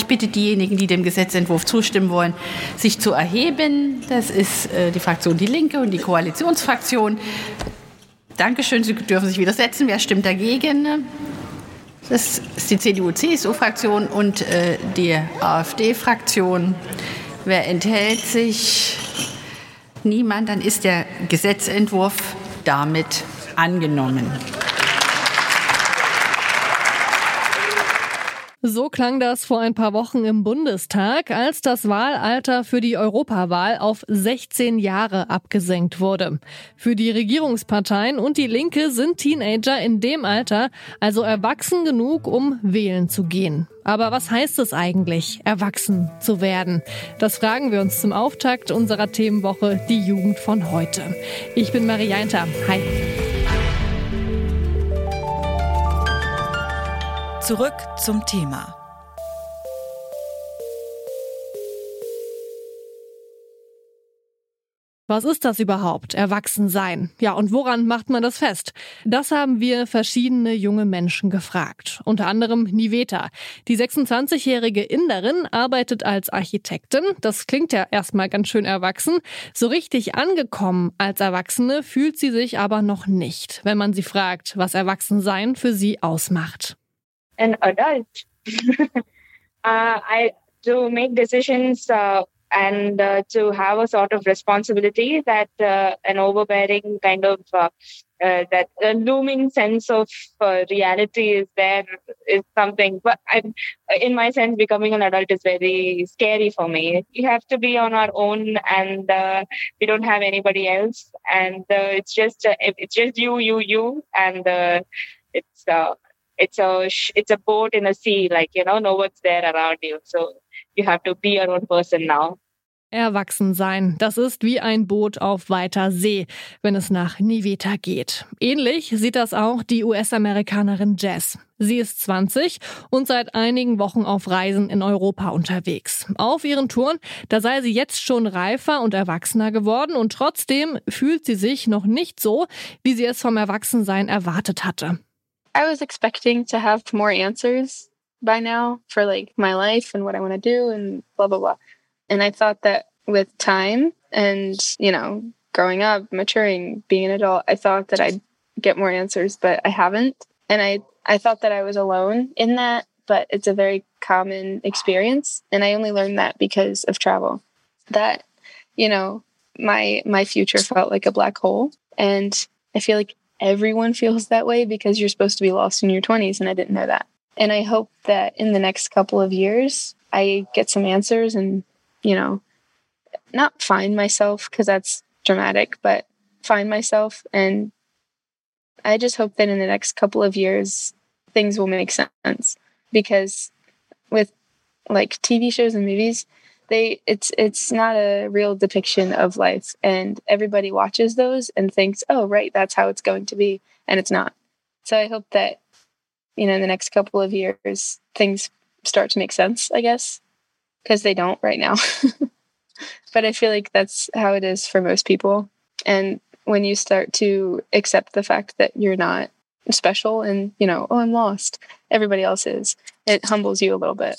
Ich bitte diejenigen, die dem Gesetzentwurf zustimmen wollen, sich zu erheben. Das ist äh, die Fraktion Die Linke und die Koalitionsfraktion. Dankeschön, Sie dürfen sich widersetzen. Wer stimmt dagegen? Das ist die CDU-CSU-Fraktion und äh, die AfD-Fraktion. Wer enthält sich? Niemand. Dann ist der Gesetzentwurf damit angenommen. So klang das vor ein paar Wochen im Bundestag, als das Wahlalter für die Europawahl auf 16 Jahre abgesenkt wurde. Für die Regierungsparteien und die Linke sind Teenager in dem Alter also erwachsen genug, um wählen zu gehen. Aber was heißt es eigentlich, erwachsen zu werden? Das fragen wir uns zum Auftakt unserer Themenwoche Die Jugend von heute. Ich bin Marie Jainter. Hi. Zurück zum Thema. Was ist das überhaupt, Erwachsensein? Ja, und woran macht man das fest? Das haben wir verschiedene junge Menschen gefragt. Unter anderem Niveta. Die 26-jährige Inderin arbeitet als Architektin. Das klingt ja erstmal ganz schön erwachsen. So richtig angekommen als Erwachsene fühlt sie sich aber noch nicht, wenn man sie fragt, was Erwachsensein für sie ausmacht. An adult. uh, I to make decisions uh, and uh, to have a sort of responsibility that uh, an overbearing kind of uh, uh, that looming sense of reality is there is something. But I, in my sense, becoming an adult is very scary for me. We have to be on our own, and we don't have anybody else, and it's just it's just you, you, you, and it's it's a it's a boat in a sea like you know no one's there around you so you have to be your own person now Erwachsen sein, das ist wie ein Boot auf weiter See, wenn es nach Niveta geht. Ähnlich sieht das auch die US-Amerikanerin Jess. Sie ist 20 und seit einigen Wochen auf Reisen in Europa unterwegs. Auf ihren Touren, da sei sie jetzt schon reifer und erwachsener geworden und trotzdem fühlt sie sich noch nicht so, wie sie es vom Erwachsensein erwartet hatte. I was expecting to have more answers by now for like my life and what I want to do and blah blah blah. And I thought that with time and, you know, growing up, maturing, being an adult, I thought that I'd get more answers, but I haven't. And I I thought that I was alone in that, but it's a very common experience and I only learned that because of travel. That, you know, my my future felt like a black hole and I feel like everyone feels that way because you're supposed to be lost in your 20s and I didn't know that. And I hope that in the next couple of years I get some answers and, you know, not find myself because that's dramatic, but find myself and I just hope that in the next couple of years things will make sense because with like TV shows and movies, they it's it's not a real depiction of life. And everybody watches those and thinks oh right that's how it's going to be. And it's not. So i hope that you know in the next couple of years things start to make sense i guess because they don't right now. But i feel like that's how it is for most people. And when you start to accept the fact that you're not special and you know oh i'm lost. Everybody else is. It humbles you a little bit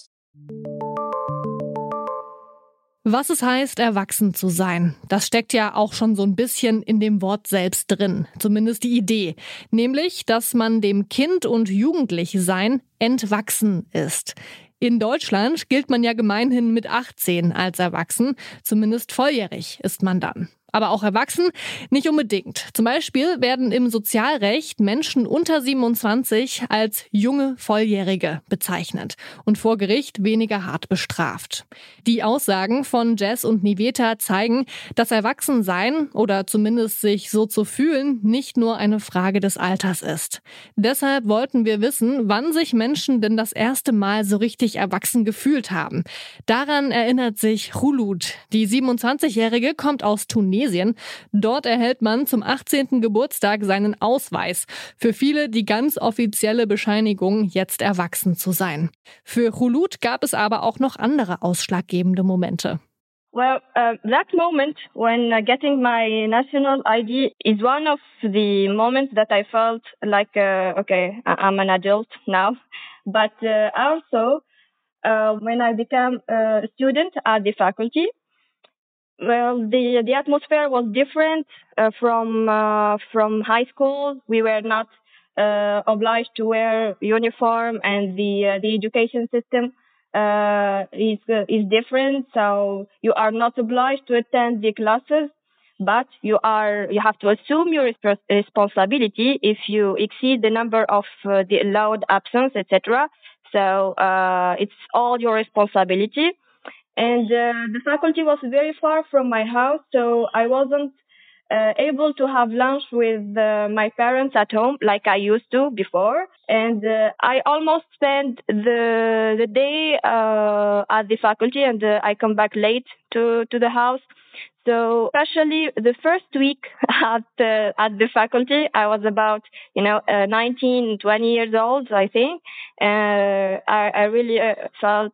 Was es heißt, erwachsen zu sein, das steckt ja auch schon so ein bisschen in dem Wort selbst drin, zumindest die Idee, nämlich, dass man dem Kind und Jugendlichsein entwachsen ist. In Deutschland gilt man ja gemeinhin mit 18 als erwachsen, zumindest volljährig ist man dann aber auch erwachsen? Nicht unbedingt. Zum Beispiel werden im Sozialrecht Menschen unter 27 als junge Volljährige bezeichnet und vor Gericht weniger hart bestraft. Die Aussagen von Jess und Niveta zeigen, dass Erwachsensein oder zumindest sich so zu fühlen nicht nur eine Frage des Alters ist. Deshalb wollten wir wissen, wann sich Menschen denn das erste Mal so richtig erwachsen gefühlt haben. Daran erinnert sich Hulut. Die 27-Jährige kommt aus Tunesien Tunesien. Dort erhält man zum 18. Geburtstag seinen Ausweis. Für viele die ganz offizielle Bescheinigung, jetzt erwachsen zu sein. Für Hulut gab es aber auch noch andere ausschlaggebende Momente. Well, uh, that moment when uh, getting my national ID is one of the moments that I felt like, uh, okay, I'm an adult now. But uh, also, uh, when I became a student at the faculty. Well, the the atmosphere was different uh, from uh, from high school. We were not uh, obliged to wear uniform, and the uh, the education system uh, is is different. So you are not obliged to attend the classes, but you are you have to assume your responsibility if you exceed the number of the allowed absence, etc. So uh it's all your responsibility and uh, the faculty was very far from my house, so I wasn't uh, able to have lunch with uh, my parents at home like I used to before. And uh, I almost spent the the day uh, at the faculty, and uh, I come back late to to the house. So especially the first week at the at the faculty, I was about you know uh, 19, 20 years old, I think. Uh, I, I really uh, felt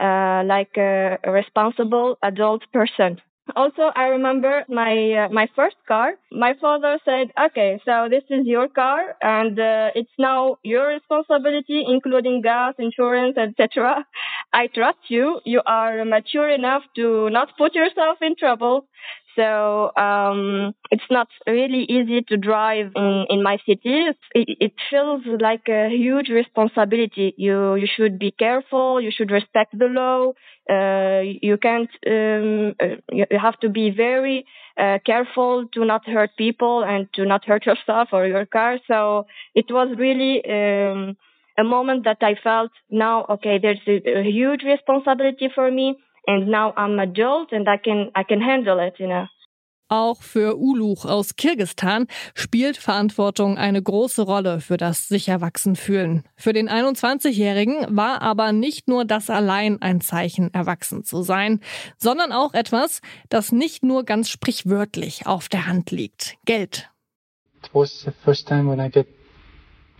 uh, like a, responsible adult person. Also, I remember my uh, my first car. My father said, "Okay, so this is your car, and uh, it's now your responsibility, including gas, insurance, etc. I trust you. You are mature enough to not put yourself in trouble. So um, it's not really easy to drive in, in my city. It, it, feels like a huge responsibility. You you should be careful. You should respect the law. Uh, you can't. Um, uh, you have to be very uh, careful to not hurt people and to not hurt yourself or your car. So it was really. Um, a moment that I felt now, okay, there's a, a huge responsibility for me and now I'm adult and I can I can handle it, you know. Auch für Uluch aus Kirgistan spielt Verantwortung eine große Rolle für das sich erwachsen fühlen. Für den 21-Jährigen war aber nicht nur das allein ein Zeichen, erwachsen zu sein, sondern auch etwas, das nicht nur ganz sprichwörtlich auf der Hand liegt. Geld. It was the first time when I get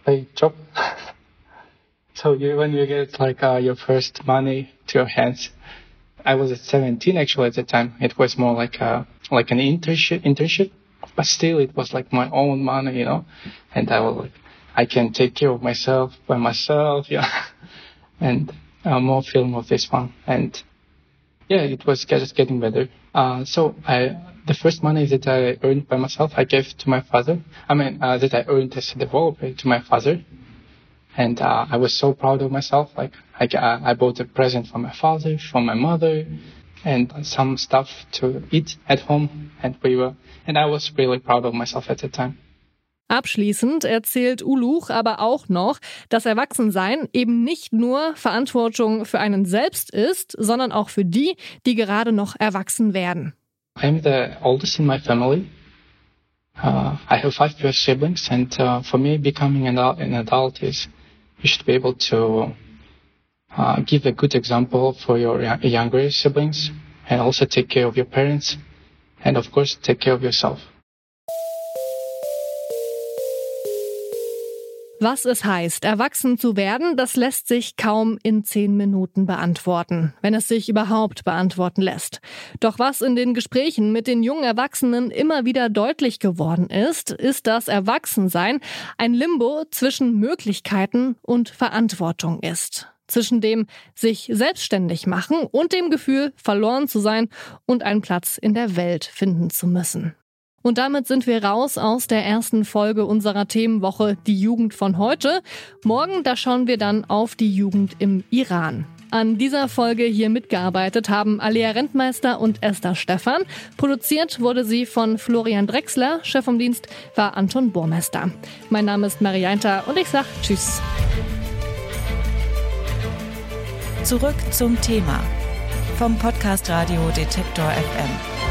a job. so you, when you get like uh, your first money to your hands. I was at 17 actually at the time. It was more like a like an internship internship, but still it was like my own money, you know. And I was like, I can take care of myself by myself, yeah. and uh, more film of this one, and yeah, it was just getting better. Uh, so I the first money that I earned by myself, I gave to my father. I mean, uh, that I earned as a developer to my father and uh, I was so proud of myself. Like I, I bought a present for my father, for my mother, and some stuff to eat at home, and we were, and I was really proud of myself at the time. Abschließend erzählt Uluch aber auch noch, dass Erwachsensein eben nicht nur Verantwortung für einen selbst ist, sondern auch für die, die gerade noch erwachsen werden. I'm the oldest in my family. Uh, I have five siblings, and uh, for me, becoming an, an adult is you should be able to uh, give a good example for your younger siblings and also take care of your parents and of course take care of yourself. Was es heißt, erwachsen zu werden, das lässt sich kaum in zehn Minuten beantworten, wenn es sich überhaupt beantworten lässt. Doch was in den Gesprächen mit den jungen Erwachsenen immer wieder deutlich geworden ist, ist, dass Erwachsensein ein Limbo zwischen Möglichkeiten und Verantwortung ist zwischen dem sich selbstständig machen und dem Gefühl, verloren zu sein und einen Platz in der Welt finden zu müssen. Und damit sind wir raus aus der ersten Folge unserer Themenwoche Die Jugend von heute. Morgen, da schauen wir dann auf die Jugend im Iran. An dieser Folge hier mitgearbeitet haben Alia Rentmeister und Esther Stephan. Produziert wurde sie von Florian Drexler. Chef vom Dienst war Anton Burmester. Mein Name ist Marianta und ich sag Tschüss. Zurück zum Thema vom Podcast Radio Detektor FM.